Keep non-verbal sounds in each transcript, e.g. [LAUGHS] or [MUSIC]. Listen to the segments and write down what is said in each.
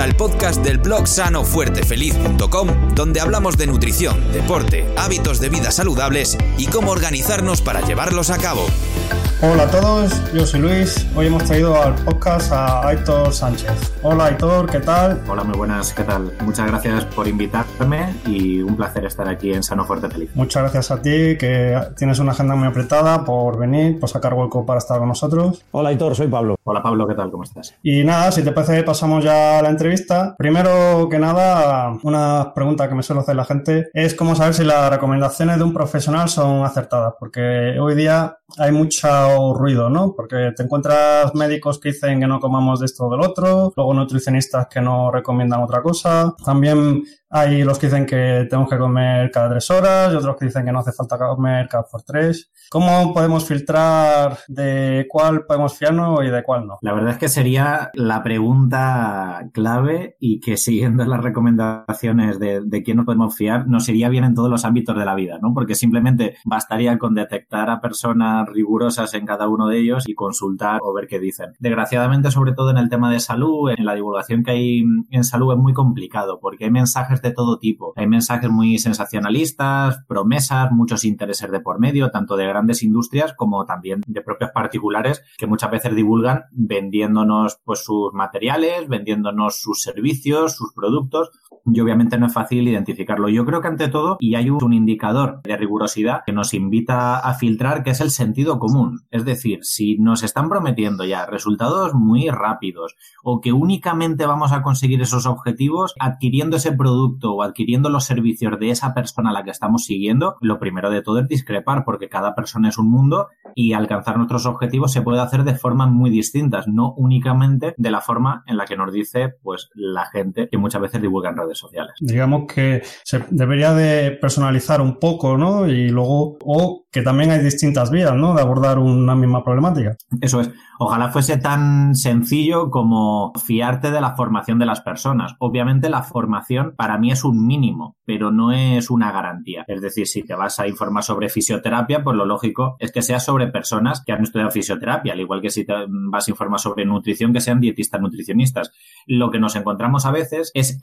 al podcast del blog sanofuertefeliz.com, donde hablamos de nutrición, deporte, hábitos de vida saludables y cómo organizarnos para llevarlos a cabo. Hola a todos, yo soy Luis. Hoy hemos traído al podcast a Aitor Sánchez. Hola Aitor, ¿qué tal? Hola, muy buenas, ¿qué tal? Muchas gracias por invitarme y un placer estar aquí en Sano Fuerte Feliz. Muchas gracias a ti, que tienes una agenda muy apretada, por venir, por sacar hueco para estar con nosotros. Hola Aitor, soy Pablo. Hola Pablo, ¿qué tal? ¿Cómo estás? Y nada, si te parece, pasamos ya a la entrevista. Primero que nada, una pregunta que me suele hacer la gente es cómo saber si las recomendaciones de un profesional son acertadas, porque hoy día hay mucho ruido, ¿no? Porque te encuentras médicos que dicen que no comamos de esto o del otro, luego nutricionistas que no recomiendan otra cosa. También hay los que dicen que tenemos que comer cada tres horas otros que dicen que no hace falta comer cada por tres. ¿Cómo podemos filtrar de cuál podemos fiarnos y de cuál no? La verdad es que sería la pregunta clave y que siguiendo las recomendaciones de, de quién nos podemos fiar, nos iría bien en todos los ámbitos de la vida, ¿no? Porque simplemente bastaría con detectar a personas rigurosas en cada uno de ellos y consultar o ver qué dicen. Desgraciadamente, sobre todo en el tema de salud, en la divulgación que hay en salud es muy complicado porque hay mensajes de todo tipo. Hay mensajes muy sensacionalistas, promesas, muchos intereses de por medio, tanto de grandes industrias como también de propios particulares que muchas veces divulgan vendiéndonos pues sus materiales, vendiéndonos sus servicios, sus productos y obviamente no es fácil identificarlo. Yo creo que ante todo, y hay un indicador de rigurosidad que nos invita a filtrar, que es el sentido común. Es decir, si nos están prometiendo ya resultados muy rápidos o que únicamente vamos a conseguir esos objetivos adquiriendo ese producto o adquiriendo los servicios de esa persona a la que estamos siguiendo, lo primero de todo es discrepar porque cada persona es un mundo y alcanzar nuestros objetivos se puede hacer de formas muy distintas, no únicamente de la forma en la que nos dice pues la gente que muchas veces divulga en redes sociales. Digamos que se debería de personalizar un poco, ¿no? Y luego, o que también hay distintas vías, ¿no? De abordar una misma problemática. Eso es. Ojalá fuese tan sencillo como fiarte de la formación de las personas. Obviamente la formación para mí es un mínimo, pero no es una garantía. Es decir, si te vas a informar sobre fisioterapia, pues lo lógico es que sea sobre personas que han estudiado fisioterapia, al igual que si te vas a informar sobre nutrición, que sean dietistas nutricionistas. Lo que nos encontramos a veces es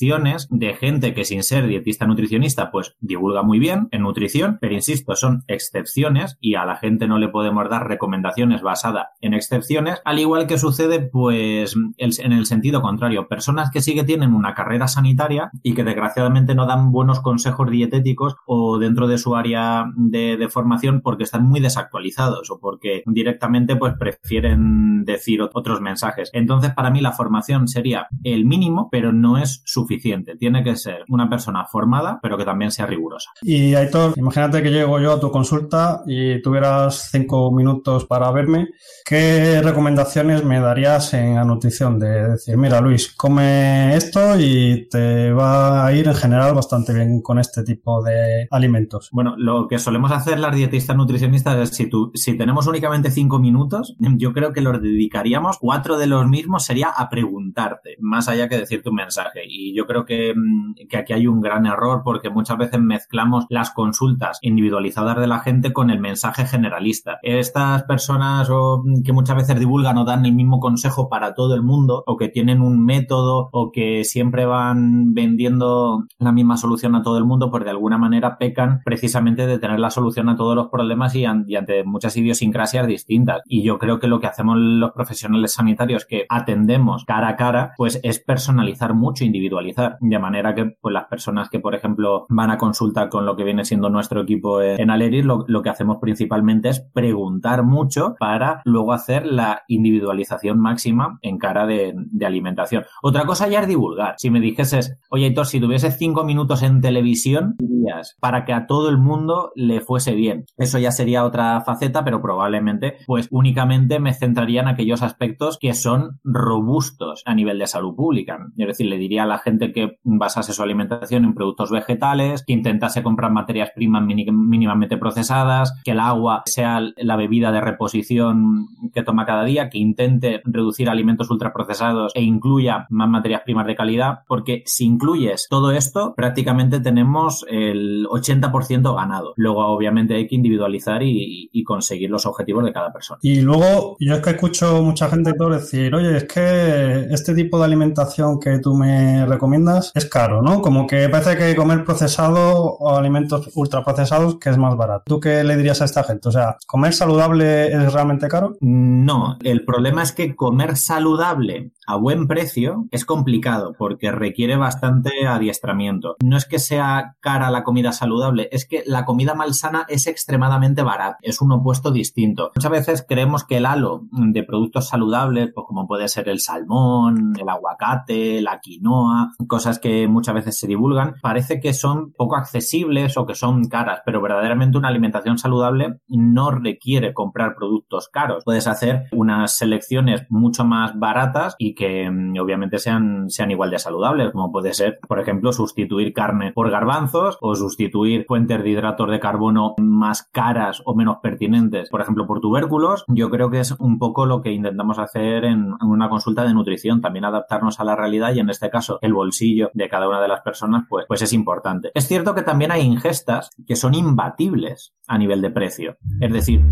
de gente que sin ser dietista nutricionista, pues divulga muy bien en nutrición, pero insisto, son excepciones y a la gente no le podemos dar recomendaciones basadas en excepciones, al igual que sucede pues en el sentido contrario, personas que sí que tienen una carrera sanitaria y que desgraciadamente no dan buenos consejos dietéticos o dentro de su área de, de formación porque están muy desactualizados o porque directamente pues prefieren decir otros mensajes. Entonces para mí la formación sería el mínimo, pero no es suficiente. Tiene que ser una persona formada, pero que también sea rigurosa. Y Aitor, imagínate que llego yo a tu consulta y tuvieras cinco minutos para verme. ¿Qué recomendaciones me darías en la nutrición? De decir, mira Luis, come esto y te va a ir en general bastante bien con este tipo de alimentos. Bueno, lo que solemos hacer las dietistas nutricionistas es si, tú, si tenemos únicamente cinco minutos, yo creo que los dedicaríamos, cuatro de los mismos sería a preguntarte, más allá que decirte un mensaje. Y yo creo que, mm, que aquí hay un gran error porque muchas veces mezclamos las consultas individualizadas de la gente con el mensaje generalista. Estas personas o que muchas veces divulgan o dan el mismo consejo para todo el mundo o que tienen un método o que siempre van vendiendo la misma solución a todo el mundo, pues de alguna manera pecan precisamente de tener la solución a todos los problemas y, y ante muchas idiosincrasias distintas. Y yo creo que lo que hacemos los profesionales sanitarios que atendemos cara a cara, pues es personalizar mucho, individualizar, de manera que pues las personas que, por ejemplo, van a consulta con lo que viene siendo nuestro equipo en Aleris, lo, lo que hacemos principalmente es preguntar mucho para luego hacer la individualización máxima en cara de, alimentación. Otra cosa ya es divulgar. Si me dijeses, oye, Héctor, si tuvieses cinco minutos en televisión, dirías, para que a todo el mundo le fuese bien. Eso ya sería otra faceta, pero probablemente, pues únicamente me centraría en aquellos aspectos que son robustos a nivel de salud pública. Es decir, le diría a la gente que basase su alimentación en productos vegetales, que intentase comprar materias primas mínimamente procesadas, que el agua sea la bebida de reposición que toma cada día, que intente reducir alimentos ultraprocesados e incluya más materias primas de calidad, porque sin incluyes todo esto, prácticamente tenemos el 80% ganado. Luego, obviamente, hay que individualizar y, conseguir los objetivos de cada persona. Y luego, yo es que escucho mucha gente todo decir, oye, es que este tipo de alimentación que tú me recomiendas es caro, ¿no? Como que parece que comer procesado o alimentos ultraprocesados que es más barato. ¿Tú qué le dirías a esta gente? O sea, ¿comer saludable es realmente caro? No, el problema es que comer saludable a buen precio es complicado porque requiere bastante adiestramiento. No es que sea cara la comida saludable, es que la comida malsana es extremadamente barata, es un opuesto distinto. Muchas veces creemos que el halo de productos saludables, pues como puede ser el salmón, el aguacate, la quinoa, cosas que muchas veces se divulgan, parece que son poco accesibles o que son caras, pero verdaderamente una alimentación saludable no requiere comprar productos caros. Puedes hacer unas selecciones mucho más baratas y que mm, obviamente sean, sean igual de saludables, como puede ser, por ejemplo, sustituir carne por garbanzos o sustituir fuentes de hidratos de carbono más caras o menos pertinentes, por ejemplo, por tubérculos. Yo creo que es un poco lo que intentamos hacer en una consulta de nutrición, también adaptarnos a la realidad y en este caso el bolsillo de cada una de las personas, pues, pues es importante. Es cierto que también hay ingestas que son imbatibles a nivel de precio. Es decir,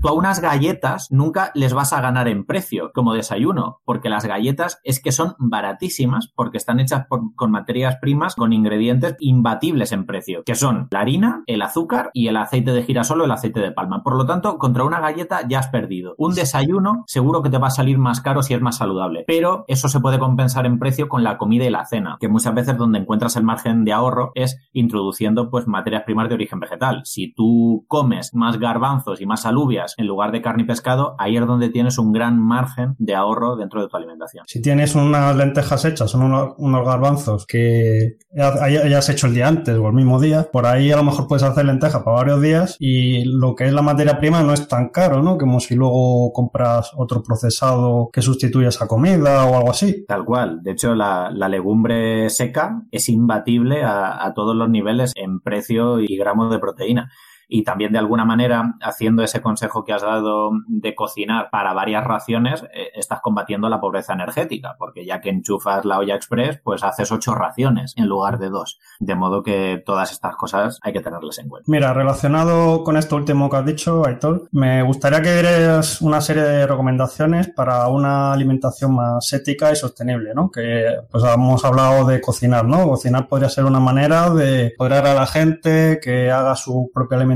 Tú a unas galletas nunca les vas a ganar en precio como desayuno, porque las galletas es que son baratísimas porque están hechas con materias primas, con ingredientes imbatibles en precio, que son la harina, el azúcar y el aceite de girasol o el aceite de palma. Por lo tanto, contra una galleta ya has perdido. Un desayuno seguro que te va a salir más caro si es más saludable, pero eso se puede compensar en precio con la comida y la cena, que muchas veces donde encuentras el margen de ahorro es introduciendo pues materias primas de origen vegetal. Si tú comes más garbanzos y más alubias en lugar de carne y pescado, ahí es donde tienes un gran margen de ahorro dentro de tu alimentación. Si tienes unas lentejas hechas, son unos, garbanzos que hayas hecho el día antes o el mismo día, por ahí a lo mejor puedes hacer lentejas para varios días y lo que es la materia prima no es tan caro, ¿no? Como si luego compras otro procesado que sustituya esa comida o algo así. Tal cual. De hecho, la, legumbre seca es imbatible a todos los niveles en precio y gramos de proteína y también de alguna manera haciendo ese consejo que has dado de cocinar para varias raciones, eh, estás combatiendo la pobreza energética, porque ya que enchufas la olla express, pues haces ocho raciones en lugar de dos. De modo que todas estas cosas hay que tenerlas en cuenta. Mira, relacionado con esto último que has dicho, Aitor, me gustaría que dieras una serie de recomendaciones para una alimentación más ética y sostenible, ¿no? Que pues hemos hablado de cocinar, ¿no? Cocinar podría ser una manera de poder a la gente que haga su propia alimentación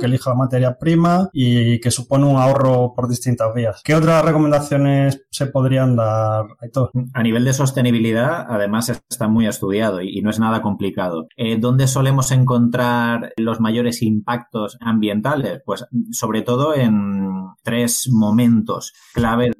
que elija la materia prima y que supone un ahorro por distintas vías. ¿Qué otras recomendaciones se podrían dar, A nivel de sostenibilidad, además, está muy estudiado y, no es nada complicado. Eh, ¿Dónde solemos encontrar los mayores impactos ambientales? Pues sobre todo en tres momentos clave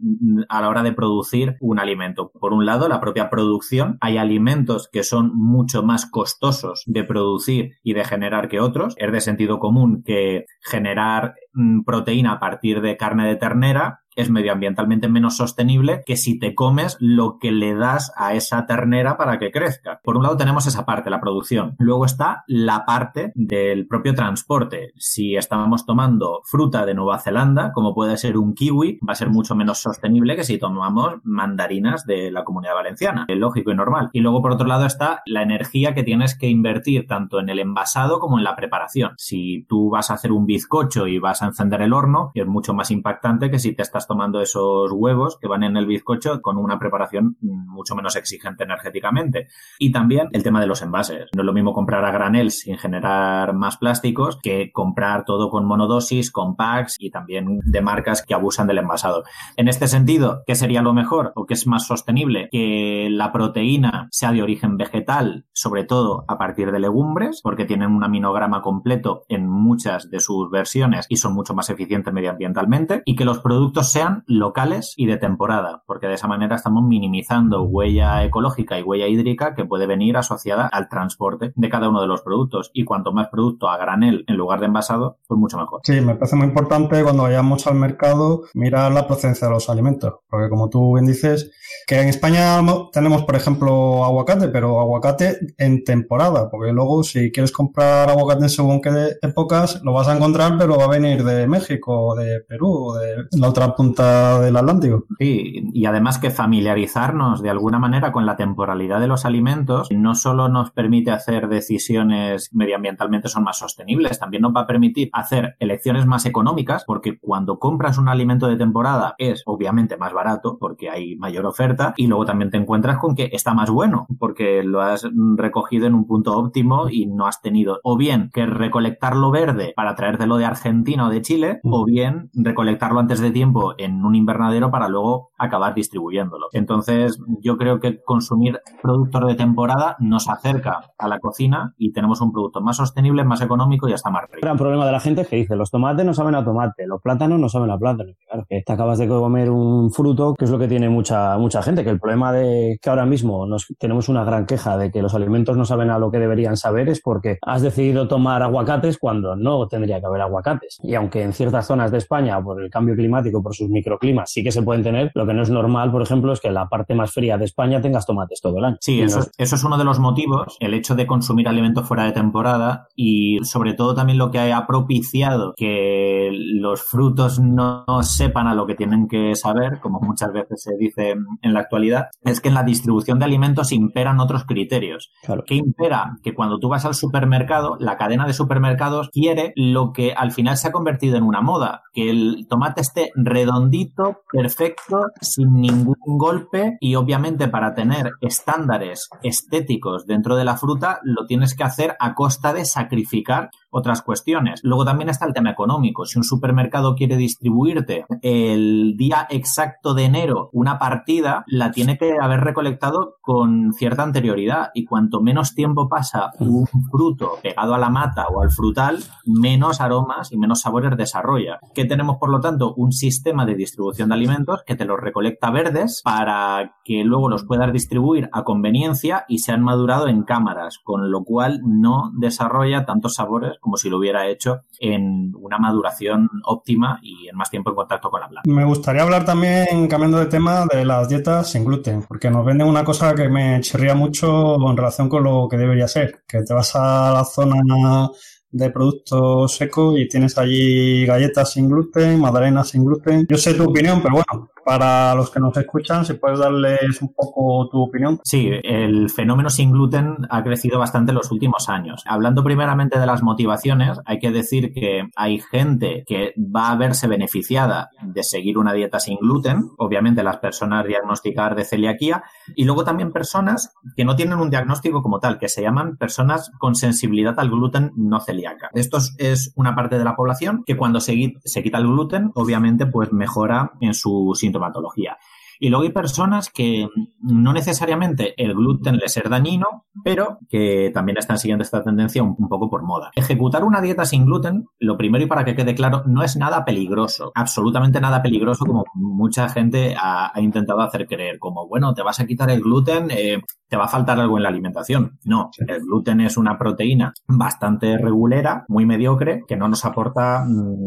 a la hora de producir un alimento. Por un lado, la propia producción. Hay alimentos que son mucho más costosos de producir y de generar que otros. Es de sentido común que generar mm, proteína a partir de carne de ternera es medioambientalmente menos sostenible que si te comes lo que le das a esa ternera para que crezca. Por un lado tenemos esa parte, la producción. Luego está la parte del propio transporte. Si estábamos tomando fruta de Nueva Zelanda, como puede ser un kiwi, va a ser mucho menos sostenible que si tomamos mandarinas de la comunidad valenciana. Es lógico y normal. Y luego por otro lado está la energía que tienes que invertir tanto en el envasado como en la preparación. Si tú vas a hacer un bizcocho y vas a encender el horno, es mucho más impactante que si te estás tomando esos huevos que van en el bizcocho con una preparación mucho menos exigente energéticamente. Y también el tema de los envases. No es lo mismo comprar a granel sin generar más plásticos que comprar todo con monodosis, con packs y también de marcas que abusan del envasado. En este sentido, ¿qué sería lo mejor o qué es más sostenible? Que la proteína sea de origen vegetal, sobre todo a partir de legumbres, porque tienen un aminograma completo en muchas de sus versiones y son mucho más eficientes medioambientalmente, y que los productos sean locales y de temporada, porque de esa manera estamos minimizando huella ecológica y huella hídrica que puede venir asociada al transporte de cada uno de los productos. Y cuanto más producto a granel en lugar de envasado, pues mucho mejor. Sí, me parece muy importante cuando vayamos al mercado mirar la procedencia de los alimentos, porque como tú bien dices, que en España tenemos, por ejemplo, aguacate, pero aguacate en temporada, porque luego si quieres comprar aguacate según qué épocas, lo vas a encontrar, pero va a venir de México, de Perú, o de la otra punta del Atlántico. Sí, y además que familiarizarnos de alguna manera con la temporalidad de los alimentos no solo nos permite hacer decisiones medioambientalmente son más sostenibles, también nos va a permitir hacer elecciones más económicas, porque cuando compras un alimento de temporada es obviamente más barato, porque hay mayor oferta, y luego también te encuentras con que está más bueno, porque lo has recogido en un punto óptimo y no has tenido o bien que recolectarlo verde para traértelo de Argentina o de Chile, o bien recolectarlo antes de tiempo en un invernadero para luego acabar distribuyéndolo. Entonces, yo creo que consumir productos de temporada nos acerca a la cocina y tenemos un producto más sostenible, más económico y hasta más rico. El gran problema de la gente es que dice, los tomates no saben a tomate, los plátanos no saben a plátano. Claro, que te acabas de comer un fruto, que es lo que tiene mucha, mucha gente, que el problema de que ahora mismo nos, tenemos una gran queja de que los alimentos no saben a lo que deberían saber es porque has decidido tomar aguacates cuando no tendría que haber aguacates. Y aunque en ciertas zonas de España, por el cambio climático, por sus microclimas, sí que se pueden tener, lo que no es normal, por ejemplo, es que en la parte más fría de España tengas tomates todo el año. Sí, eso, eso es uno de los motivos, el hecho de consumir alimentos fuera de temporada y sobre todo también lo que ha propiciado que los frutos no sepan a lo que tienen que saber, como muchas veces se dice en la actualidad, es que en la distribución de alimentos imperan otros criterios. Claro. ¿Qué impera? Que cuando tú vas al supermercado, la cadena de supermercados quiere lo que al final se ha convertido en una moda, que el tomate esté redondito, perfecto, sin ningún golpe y obviamente para tener estándares estéticos dentro de la fruta lo tienes que hacer a costa de sacrificar otras cuestiones. Luego también está el tema económico. Si un supermercado quiere distribuirte el día exacto de enero una partida, la tiene que haber recolectado con cierta anterioridad y cuanto menos tiempo pasa un fruto pegado a la mata o al frutal, menos aromas y menos sabores desarrolla. ¿Qué tenemos, por lo tanto? Un sistema de distribución de alimentos que te los recolecta verdes para que luego los puedas distribuir a conveniencia y se han madurado en cámaras, con lo cual no desarrolla tantos sabores como si lo hubiera hecho en una maduración óptima y en más tiempo en contacto con la planta. Me gustaría hablar también, cambiando de tema, de las dietas sin gluten, porque nos venden una cosa que me chirría mucho en relación con lo que debería ser, que te vas a la zona de productos secos y tienes allí galletas sin gluten, magdalenas sin gluten. Yo sé tu opinión, pero bueno, para los que nos escuchan, si puedes darles un poco tu opinión. Sí, el fenómeno sin gluten ha crecido bastante en los últimos años. Hablando primeramente de las motivaciones, hay que decir que hay gente que va a verse beneficiada de seguir una dieta sin gluten, obviamente las personas diagnosticadas de celiaquía, y luego también personas que no tienen un diagnóstico como tal, que se llaman personas con sensibilidad al gluten no celíaca. Esto es una parte de la población que cuando se, se quita el gluten, obviamente, pues mejora en su sintomatología. Y luego hay personas que no necesariamente el gluten les es dañino, pero que también están siguiendo esta tendencia un, poco por moda. Ejecutar una dieta sin gluten, lo primero y para que quede claro, no es nada peligroso, absolutamente nada peligroso como mucha gente ha, intentado hacer creer, como, bueno, te vas a quitar el gluten, eh, te va a faltar algo en la alimentación. No, el gluten es una proteína bastante regulera, muy mediocre, que no nos aporta,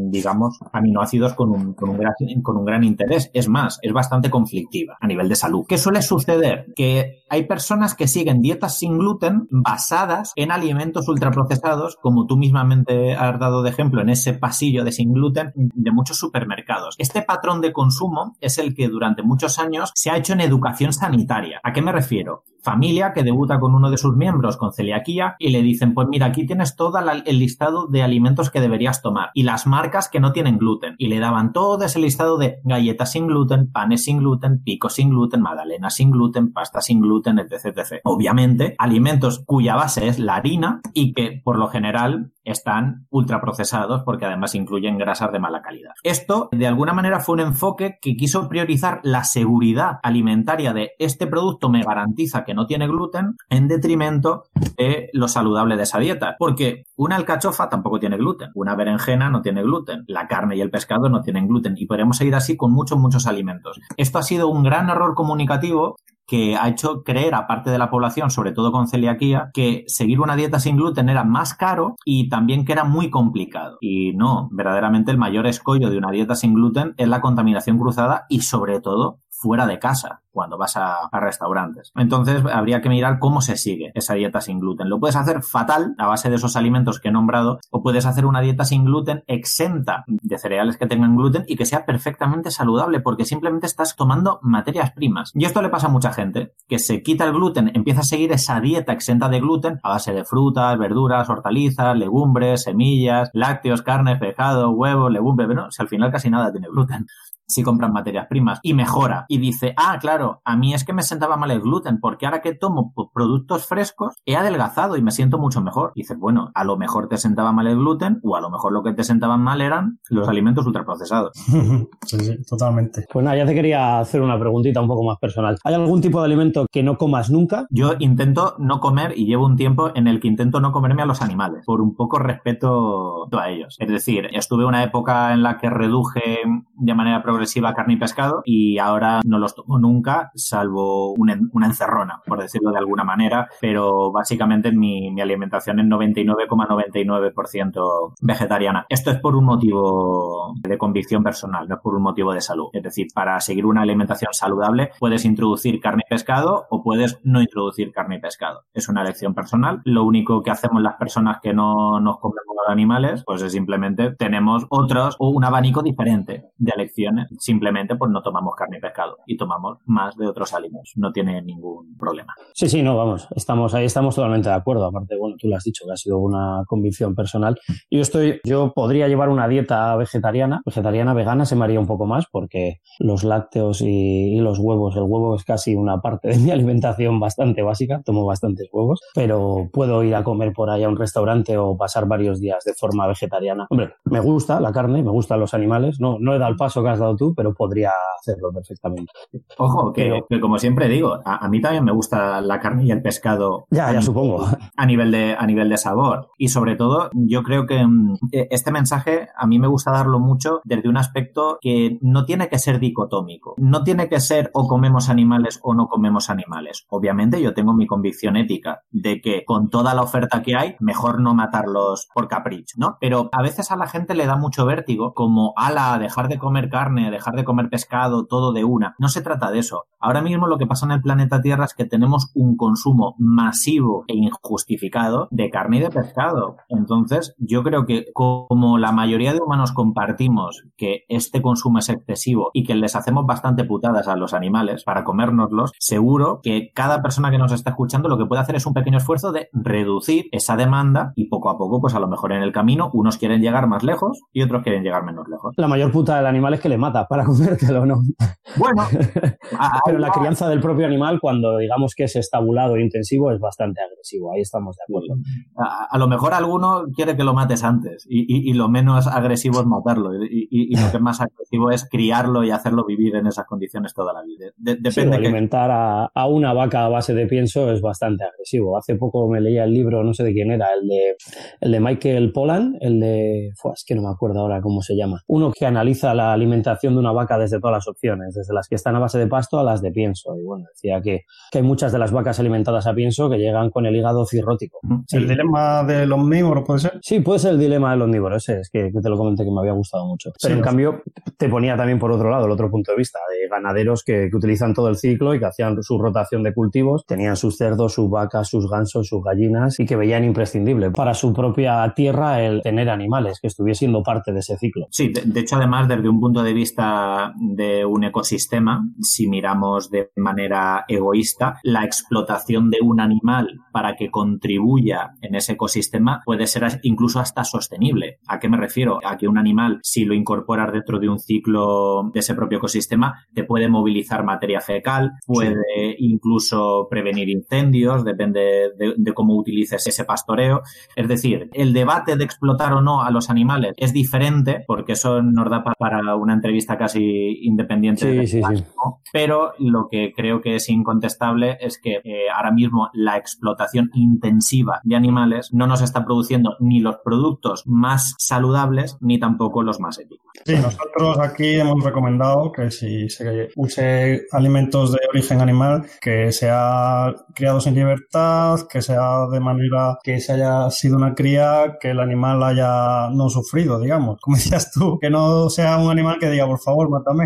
digamos, aminoácidos con un, con un, gran, con un gran interés. Es más, es bastante a nivel de salud. ¿Qué suele suceder? Que hay personas que siguen dietas sin gluten basadas en alimentos ultraprocesados, como tú mismamente has dado de ejemplo en ese pasillo de sin gluten de muchos supermercados. Este patrón de consumo es el que durante muchos años se ha hecho en educación sanitaria. ¿A qué me refiero? Familia que debuta con uno de sus miembros con celiaquía y le dicen, pues mira, aquí tienes todo el listado de alimentos que deberías tomar y las marcas que no tienen gluten. Y le daban todo ese listado de galletas sin gluten, panes sin gluten, picos sin gluten, magdalenas sin gluten, pasta sin gluten, etc, etc. Obviamente, alimentos cuya base es la harina y que por lo general están ultraprocesados porque además incluyen grasas de mala calidad. Esto, de alguna manera, fue un enfoque que quiso priorizar la seguridad alimentaria de este producto me garantiza que no tiene gluten en detrimento de lo saludable de esa dieta. Porque una alcachofa tampoco tiene gluten, una berenjena no tiene gluten, la carne y el pescado no tienen gluten y podemos seguir así con muchos, muchos alimentos. Esto ha sido un gran error comunicativo que ha hecho creer a parte de la población, sobre todo con celiaquía, que seguir una dieta sin gluten era más caro y también que era muy complicado. Y no, verdaderamente el mayor escollo de una dieta sin gluten es la contaminación cruzada y sobre todo fuera de casa cuando vas a, restaurantes. Entonces habría que mirar cómo se sigue esa dieta sin gluten. Lo puedes hacer fatal a base de esos alimentos que he nombrado o puedes hacer una dieta sin gluten exenta de cereales que tengan gluten y que sea perfectamente saludable porque simplemente estás tomando materias primas. Y esto le pasa a mucha gente que se quita el gluten, empieza a seguir esa dieta exenta de gluten a base de frutas, verduras, hortalizas, legumbres, semillas, lácteos, carne, pescado, huevos, legumbres, pero si al final casi nada tiene gluten si compran materias primas y mejora y dice, ah, claro, a mí es que me sentaba mal el gluten porque ahora que tomo productos frescos he adelgazado y me siento mucho mejor. Y dices, bueno, a lo mejor te sentaba mal el gluten o a lo mejor lo que te sentaban mal eran los alimentos ultraprocesados. [LAUGHS] sí, sí, totalmente. Pues nada, ya te quería hacer una preguntita un poco más personal. ¿Hay algún tipo de alimento que no comas nunca? Yo intento no comer y llevo un tiempo en el que intento no comerme a los animales por un poco respeto a ellos. Es decir, estuve una época en la que reduje de manera progresiva carne y pescado y ahora no los tomo nunca, salvo una, encerrona, por decirlo de alguna manera, pero básicamente mi, alimentación es 99,99% vegetariana. Esto es por un motivo de convicción personal, no es por un motivo de salud. Es decir, para seguir una alimentación saludable puedes introducir carne y pescado o puedes no introducir carne y pescado. Es una elección personal. Lo único que hacemos las personas que no nos comemos animales, pues es simplemente tenemos otros o un abanico diferente elecciones simplemente pues no tomamos carne y pescado y tomamos más de otros alimentos. No tiene ningún problema. Sí, sí, no, vamos, estamos ahí, estamos totalmente de acuerdo. Aparte, bueno, tú lo has dicho, que ha sido una convicción personal. Yo estoy, yo podría llevar una dieta vegetariana, vegetariana, vegana, se me haría un poco más porque los lácteos y, los huevos, el huevo es casi una parte de mi [LAUGHS] alimentación bastante básica, tomo bastantes huevos, pero puedo ir a comer por ahí a un restaurante o pasar varios días de forma vegetariana. Hombre, me gusta la carne, me gustan los animales, no, no he dado el paso que has dado tú, pero podría hacerlo perfectamente. Ojo, que, como siempre digo, a, mí también me gusta la carne y el pescado. Ya, ya supongo. A nivel, de, a nivel de sabor. Y sobre todo, yo creo que mm, e, este mensaje a mí me gusta darlo mucho desde un aspecto que no tiene que ser dicotómico. No tiene que ser o comemos animales o no comemos animales. Obviamente yo tengo mi convicción ética de que con toda la oferta que hay, mejor no matarlos por capricho, ¿no? Pero a veces a la gente le da mucho vértigo como, ala, dejar de comer carne, dejar de comer pescado, todo de una. No se trata de eso. Ahora mismo lo que pasa en el planeta Tierra es que tenemos un consumo masivo e injustificado de carne y de pescado. Entonces, yo creo que como la mayoría de humanos compartimos que este consumo es excesivo y que les hacemos bastante putadas a los animales para comérnoslos, seguro que cada persona que nos está escuchando lo que puede hacer es un pequeño esfuerzo de reducir esa demanda y poco a poco, pues a lo mejor en el camino, unos quieren llegar más lejos y otros quieren llegar menos lejos. La mayor puta del animal es que le mata para [LAUGHS] comértelo, ¿no? Bueno, [LAUGHS] pero la crianza del propio animal, cuando digamos que es estabulado e intensivo, es bastante agresivo. Ahí estamos de acuerdo. A, lo mejor alguno quiere que lo mates antes y, lo menos agresivo es matarlo y, lo que es más agresivo es criarlo y hacerlo vivir en esas condiciones toda la vida. depende alimentar a, una vaca a base de pienso es bastante agresivo. Hace poco me leía el libro, no sé de quién era, el de, el de Michael Pollan, el de... es que no me acuerdo ahora cómo se llama. Uno que analiza la alimentación de una vaca desde todas las opciones, desde las que están a base de pasto a las de pienso. Y bueno, decía que, que hay muchas de las vacas alimentadas a pienso que llegan con el hígado cirrótico. ¿El dilema del omnívoro puede ser? Sí, puede ser el dilema del omnívoro, ese es que, te lo comenté que me había gustado mucho. Pero en cambio, te ponía también por otro lado, el otro punto de vista, ganaderos que, utilizan todo el ciclo y que hacían su rotación de cultivos, tenían sus cerdos, sus vacas, sus gansos, sus gallinas y que veían imprescindible para su propia tierra el tener animales, que estuviese siendo parte de ese ciclo. Sí, de hecho, además, desde un punto de vista de un ecosistema, si miramos de manera egoísta, la explotación de un animal para que contribuya en ese ecosistema puede ser incluso hasta sostenible. ¿A qué me refiero? A que un animal, si lo incorporas dentro de un ciclo de ese propio ecosistema, te puede movilizar materia fecal, puede incluso prevenir incendios, depende de, de cómo utilices ese pastoreo. Es decir, el debate de explotar o no a los animales es diferente, porque eso nos da para una entrevista casi independiente. Sí, sí, sí. Pero lo que creo que es incontestable es que eh, ahora mismo la explotación intensiva de animales no nos está produciendo ni los productos más saludables ni tampoco los más éticos. Sí, nosotros aquí hemos recomendado que si se use alimentos de origen animal, que sea criado sin libertad, que sea de manera que se haya sido una cría, que el animal haya no sufrido, digamos. Como [LAUGHS] decías tú, que no sea un animal que diga, por favor, mátame.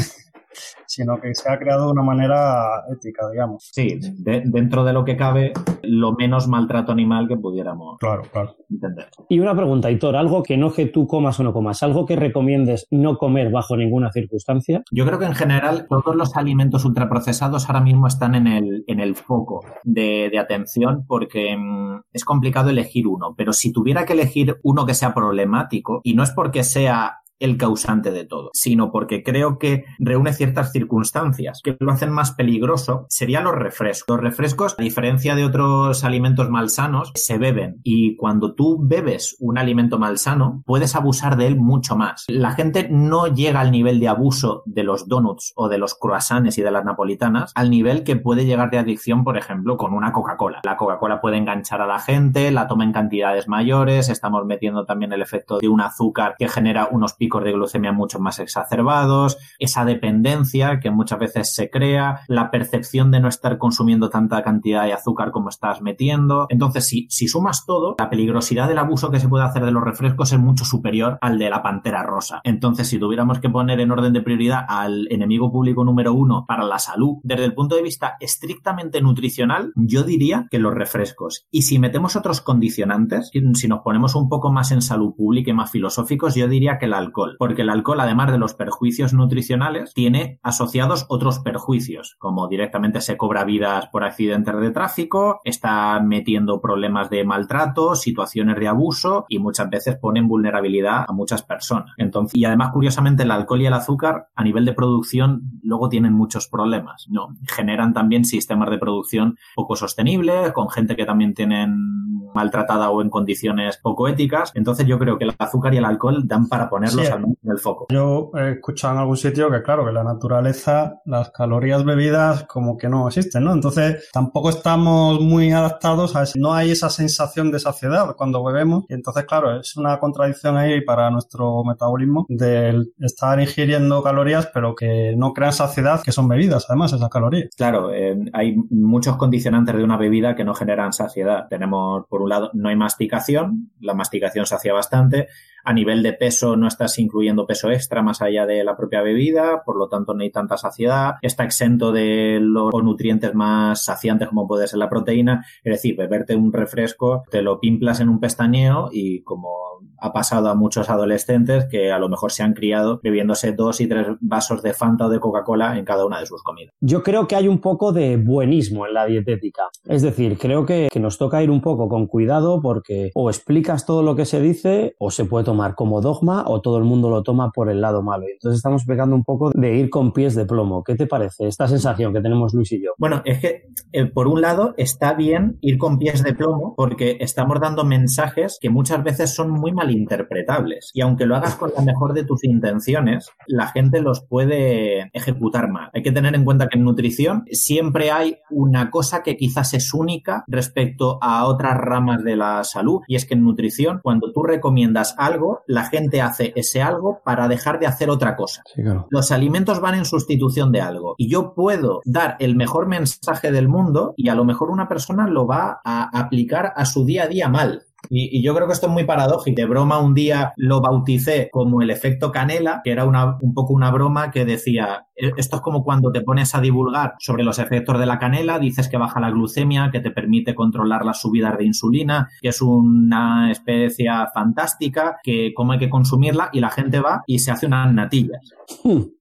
Sino que se ha creado de una manera ética, digamos. Sí, dentro de lo que cabe, lo menos maltrato animal que pudiéramos claro, claro. entender. Y una pregunta, Hitor, algo que no que tú comas o no comas, algo que recomiendes no comer bajo ninguna circunstancia. Yo creo que en general todos los alimentos ultraprocesados ahora mismo están en el, en el foco de, de atención porque mm, es complicado elegir uno, pero si tuviera que elegir uno que sea problemático, y no es porque sea el causante de todo, sino porque creo que reúne ciertas circunstancias que lo hacen más peligroso, serían los refrescos. Los refrescos, a diferencia de otros alimentos malsanos, se beben y cuando tú bebes un alimento malsano, puedes abusar de él mucho más. La gente no llega al nivel de abuso de los donuts o de los croissants y de las napolitanas al nivel que puede llegar de adicción, por ejemplo, con una Coca-Cola. La Coca-Cola puede enganchar a la gente, la toma en cantidades mayores, estamos metiendo también el efecto de un azúcar que genera unos de glucemia mucho más exacerbados, esa dependencia que muchas veces se crea, la percepción de no estar consumiendo tanta cantidad de azúcar como estás metiendo. Entonces, si, si sumas todo, la peligrosidad del abuso que se puede hacer de los refrescos es mucho superior al de la pantera rosa. Entonces, si tuviéramos que poner en orden de prioridad al enemigo público número uno para la salud, desde el punto de vista estrictamente nutricional, yo diría que los refrescos. Y si metemos otros condicionantes, si nos ponemos un poco más en salud pública y más filosóficos, yo diría que el alcohol porque el alcohol, además de los perjuicios nutricionales, tiene asociados otros perjuicios, como directamente se cobra vidas por accidentes de tráfico, está metiendo problemas de maltrato, situaciones de abuso y muchas veces pone en vulnerabilidad a muchas personas. Entonces, y además, curiosamente, el alcohol y el azúcar a nivel de producción luego tienen muchos problemas, ¿no? Generan también sistemas de producción poco sostenibles, con gente que también tienen maltratada o en condiciones poco éticas. Entonces yo creo que el azúcar y el alcohol dan para ponerlos en el foco. Yo he escuchado en algún sitio que claro, que la naturaleza, las calorías bebidas como que no existen, ¿no? Entonces tampoco estamos muy adaptados a eso. No hay esa sensación de saciedad cuando bebemos y entonces claro, es una contradicción ahí para nuestro metabolismo de estar ingiriendo calorías pero que no crean saciedad, que son bebidas además esas calorías. Claro, eh, hay muchos condicionantes de una bebida que no generan saciedad. Tenemos por un lado no hay masticación, la masticación se hacía bastante, a nivel de peso no estás incluyendo peso extra más allá de la propia bebida, por lo tanto no hay tanta saciedad, está exento de los nutrientes más saciantes como puede ser la proteína, es decir, beberte un refresco, te lo pimplas en un pestañeo y como ha pasado a muchos adolescentes que a lo mejor se han criado bebiéndose dos y tres vasos de Fanta o de Coca-Cola en cada una de sus comidas. Yo creo que hay un poco de buenismo en la dietética. Es decir, creo que, que nos toca ir un poco con cuidado porque o explicas todo lo que se dice o se puede tomar como dogma o todo el mundo lo toma por el lado malo. Entonces estamos pegando un poco de ir con pies de plomo. ¿Qué te parece esta sensación que tenemos Luis y yo? Bueno, es que eh, por un lado está bien ir con pies de plomo porque estamos dando mensajes que muchas veces son muy malinterpretables y aunque lo hagas con la mejor de tus intenciones, la gente los puede ejecutar mal. Hay que tener en cuenta que en nutrición siempre hay una cosa que quizás es única respecto a otras ramas de la salud y es que en nutrición cuando tú recomiendas algo, la gente hace ese algo para dejar de hacer otra cosa. Los alimentos van en sustitución de algo y yo puedo dar el mejor mensaje del mundo y a lo mejor una persona lo va a aplicar a su día a día mal. Y, yo creo que esto es muy paradójico. De broma un día lo bauticé como el efecto canela, que era una, un poco una broma que decía, e, esto es como cuando te pones a divulgar sobre los efectos de la canela, dices que baja la glucemia, que te permite controlar las subidas de insulina, que es una especie fantástica, que cómo hay que consumirla y la gente va y se hace unas natillas. [LAUGHS]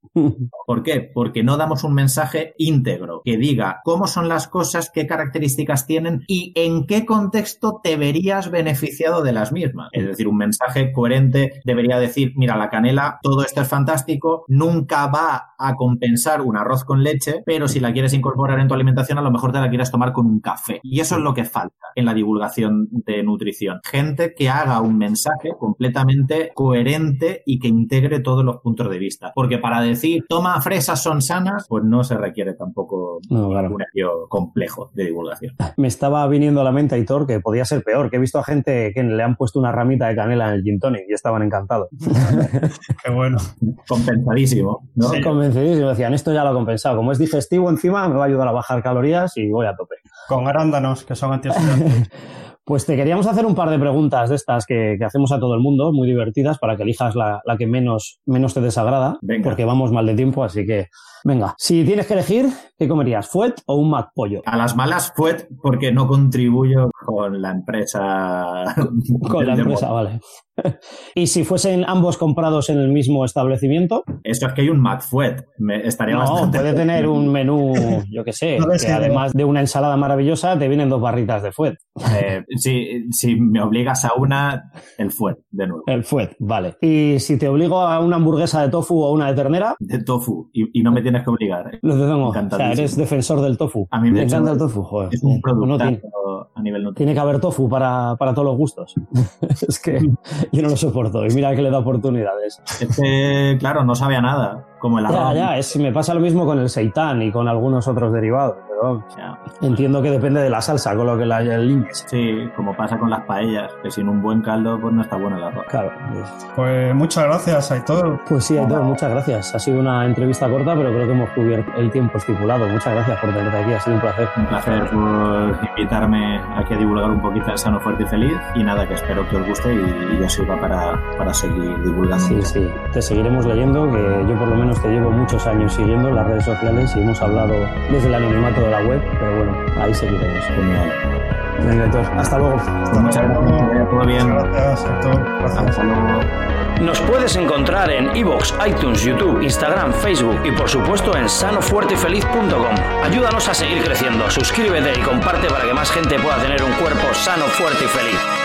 ¿Por qué? Porque no damos un mensaje íntegro que diga cómo son las cosas, qué características tienen y en qué contexto te verías beneficiado de las mismas. Es decir, un mensaje coherente debería decir, mira, la canela, todo esto es fantástico, nunca va a compensar un arroz con leche, pero si la quieres incorporar en tu alimentación, a lo mejor te la quieres tomar con un café. Y eso es lo que falta en la divulgación de nutrición. Gente que haga un mensaje completamente coherente y que integre todos los puntos de vista. Porque para decir, toma fresas son sanas, pues no se requiere tampoco un medio complejo de divulgación. Me estaba viniendo a la mente, Aitor, que podía ser peor, que he visto a gente que le han puesto una ramita de canela en el gin tonic y estaban encantados. [LAUGHS] Qué bueno. Compensadísimo, ¿no? Convencidísimo. Decían, esto ya lo he compensado. Como es digestivo encima, me va a ayudar a bajar calorías y voy a tope. Con arándanos, que son [LAUGHS] antioxidantes. Pues te queríamos hacer un par de preguntas de estas que, hacemos a todo el mundo, muy divertidas, para que elijas la, que menos, menos te desagrada, porque vamos mal de tiempo, así que venga. Si tienes que elegir, ¿qué comerías? ¿Fuet o un McPollo? A las malas, Fuet, porque no contribuyo con la empresa. [LAUGHS] con la empresa, vale. [LAUGHS] ¿Y si fuesen ambos comprados en el mismo establecimiento? Eso es que hay un McFuet. estaría no, puede tener un menú, [LAUGHS] yo qué sé, que además de una ensalada maravillosa te vienen dos barritas de fuet. Eh, si, me obligas a una, el fuet, de nuevo. El fuet, vale. ¿Y si te obligo a una hamburguesa de tofu o una de ternera? De tofu. Y, no me tienes que obligar. ¿eh? Lo tengo. O sea, eres defensor del tofu. A mí me, encanta el tofu, joder. Es un producto a nivel nutritivo. Tiene que haber tofu para, para todos los gustos. [LAUGHS] es que yo no lo soporto. Y mira que le da oportunidades. Es que, claro, no sabe a nada como el arroz. Ya, ya, es, me pasa lo mismo con el seitán y con algunos otros derivados, pero entiendo que depende de la salsa con lo que la limpies. Sí, como pasa con las paellas, que sin un buen caldo pues no está bueno el arroz. Claro. Pues muchas gracias, Aitor. Pues sí, Aitor, muchas gracias. Ha sido una entrevista corta, pero creo que hemos cubierto el tiempo estipulado. Muchas gracias por tenerte aquí, ha sido un placer. Un placer por invitarme aquí a divulgar un poquito el sano, fuerte y feliz. Y nada, que espero que os guste y, y yo sirva para, para seguir divulgando. Sí, sí, te seguiremos leyendo, que yo por lo menos te llevo muchos años siguiendo en las redes sociales y hemos hablado desde el anonimato de la web, pero bueno, ahí seguiremos. Genial. Venga, entonces, hasta luego. Muchas gracias, todo bien. Gracias, Gracias. Hasta luego. Nos puedes encontrar en iVoox, iTunes, YouTube, Instagram, Facebook y por supuesto en sanofuertefeliz.com. Ayúdanos a seguir creciendo, suscríbete y comparte para que más gente pueda tener un cuerpo sano, fuerte y feliz.